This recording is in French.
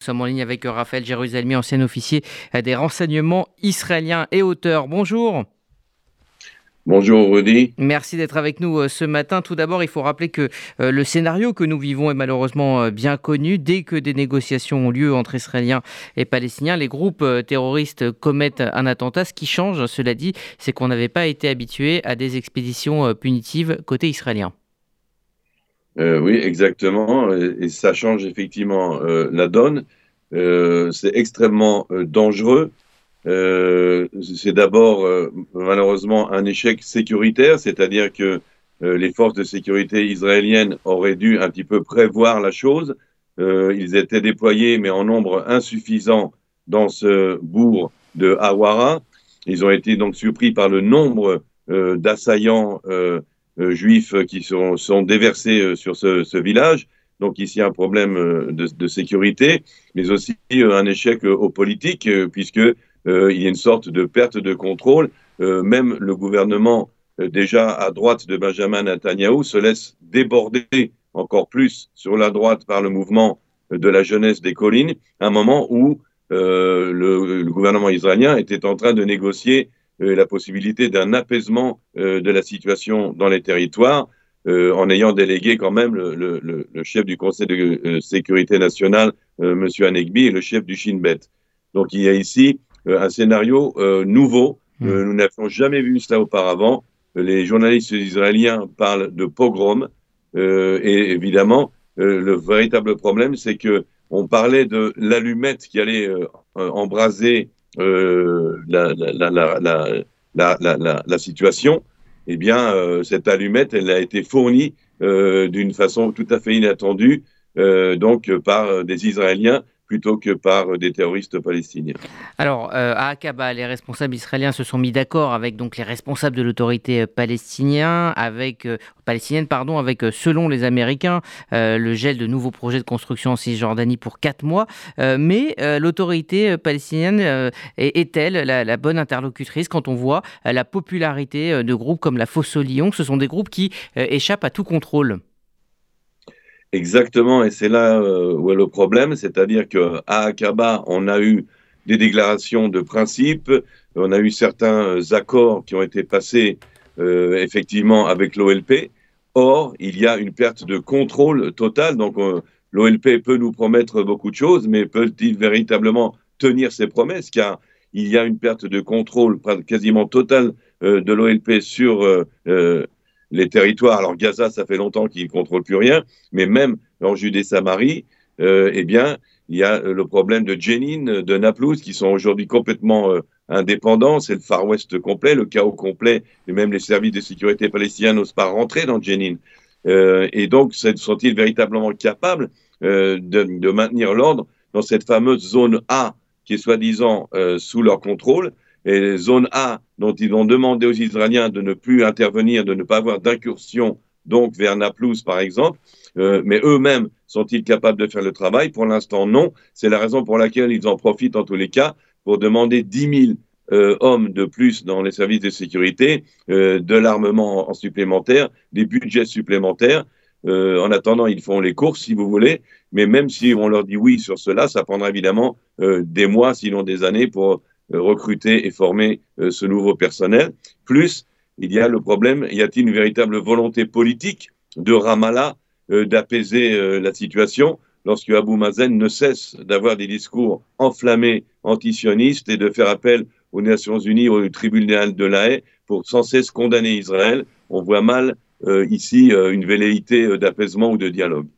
Nous sommes en ligne avec Raphaël Jérusalemi, ancien officier des renseignements israéliens et auteur. Bonjour. Bonjour Rudy. Merci d'être avec nous euh, ce matin. Tout d'abord, il faut rappeler que euh, le scénario que nous vivons est malheureusement euh, bien connu. Dès que des négociations ont lieu entre Israéliens et Palestiniens, les groupes terroristes commettent un attentat. Ce qui change, cela dit, c'est qu'on n'avait pas été habitué à des expéditions punitives côté israélien. Euh, oui, exactement. Et ça change effectivement euh, la donne. Euh, c'est extrêmement dangereux. c'est d'abord malheureusement un échec sécuritaire, c'est-à-dire que les forces de sécurité israéliennes auraient dû un petit peu prévoir la chose. ils étaient déployés, mais en nombre insuffisant dans ce bourg de Hawara. Ils ont été donc surpris par le nombre d'assaillants juifs qui sont, déversés euh, sur ce, village. Donc ici un problème euh, de, sécurité, mais aussi un échec au politique, puisque il y a une sorte de perte de contrôle. même le gouvernement déjà à droite de Benjamin Netanyahu se laisse déborder encore plus sur la droite par le mouvement de la jeunesse des collines, à un moment où euh, le, gouvernement israélien était en train de négocier euh, la possibilité d'un apaisement euh, de la situation dans les territoires, euh, en ayant délégué quand même le, le, le chef du Conseil de sécurité nationale, M. Anegbi, et le chef du Shin Bet. Donc il y a ici un scénario nouveau. Mmh. nous n'avions jamais vu cela auparavant. Les journalistes israéliens parlent de pogrom. et évidemment, le véritable problème, c'est que on parlait de l'allumette qui allait embraser euh, la, la, la, la, situation, eh bien, euh, cette allumette, elle a été fournie euh, d'une façon tout à fait inattendue, donc par des Israéliens plutôt que par des terroristes palestiniens. Alors, euh, à Aqaba, les responsables israéliens se sont mis d'accord avec donc les responsables de l'autorité palestinienne, avec euh, palestinienne, pardon, avec euh, selon les Américains le gel de nouveaux projets de construction en Cisjordanie pour quatre mois. mais l'autorité palestinienne est-elle la, la, bonne interlocutrice quand on voit la popularité de groupes comme la Fosse au Lyon Ce sont des groupes qui échappent à tout contrôle. Exactement, et c'est là euh, où est le problème, c'est-à-dire qu'à Aqaba, on a eu des déclarations de principe, on a eu certains accords qui ont été passés euh, effectivement avec l'OLP. Or, il y a une perte de contrôle total. Donc, euh, l'OLP peut nous promettre beaucoup de choses, mais peut-il véritablement tenir ses promesses Car il y a une perte de contrôle quasiment totale de l'OLP sur les territoires. Alors Gaza, ça fait longtemps qu'ils ne contrôlent plus rien, mais même en Judée-Samarie, euh, eh bien, il y a le problème de Jenin, de Naplouse, qui sont aujourd'hui complètement euh, indépendants. C'est le Far West complet, le chaos complet, et même les services de sécurité palestiniens n'osent pas rentrer dans Jenin. Euh, et donc, sont-ils véritablement capables euh, de, de, maintenir l'ordre dans cette fameuse zone A qui est soi-disant euh, sous leur contrôle? Et zone A, dont ils ont demandé aux Israéliens de ne plus intervenir, de ne pas avoir d'incursion, donc vers Naplouse par exemple, euh, mais eux-mêmes sont-ils capables de faire le travail? Pour l'instant, non. C'est la raison pour laquelle ils en profitent en tous les cas pour demander 10 000 euh, hommes de plus dans les services de sécurité, euh, de l'armement en supplémentaire, des budgets supplémentaires. En attendant, ils font les courses, si vous voulez, mais même si on leur dit oui sur cela, ça prendra évidemment des mois, sinon des années, pour recruter et former euh, ce nouveau personnel. Plus, il y a le problème, y a-t-il une véritable volonté politique de Ramallah euh, d'apaiser la situation lorsque Abou Mazen ne cesse d'avoir des discours enflammés antisionistes et de faire appel aux Nations Unies, au tribunal de la haie, pour sans cesse condamner Israël? On voit mal euh, ici euh, une velléité d'apaisement ou de dialogue.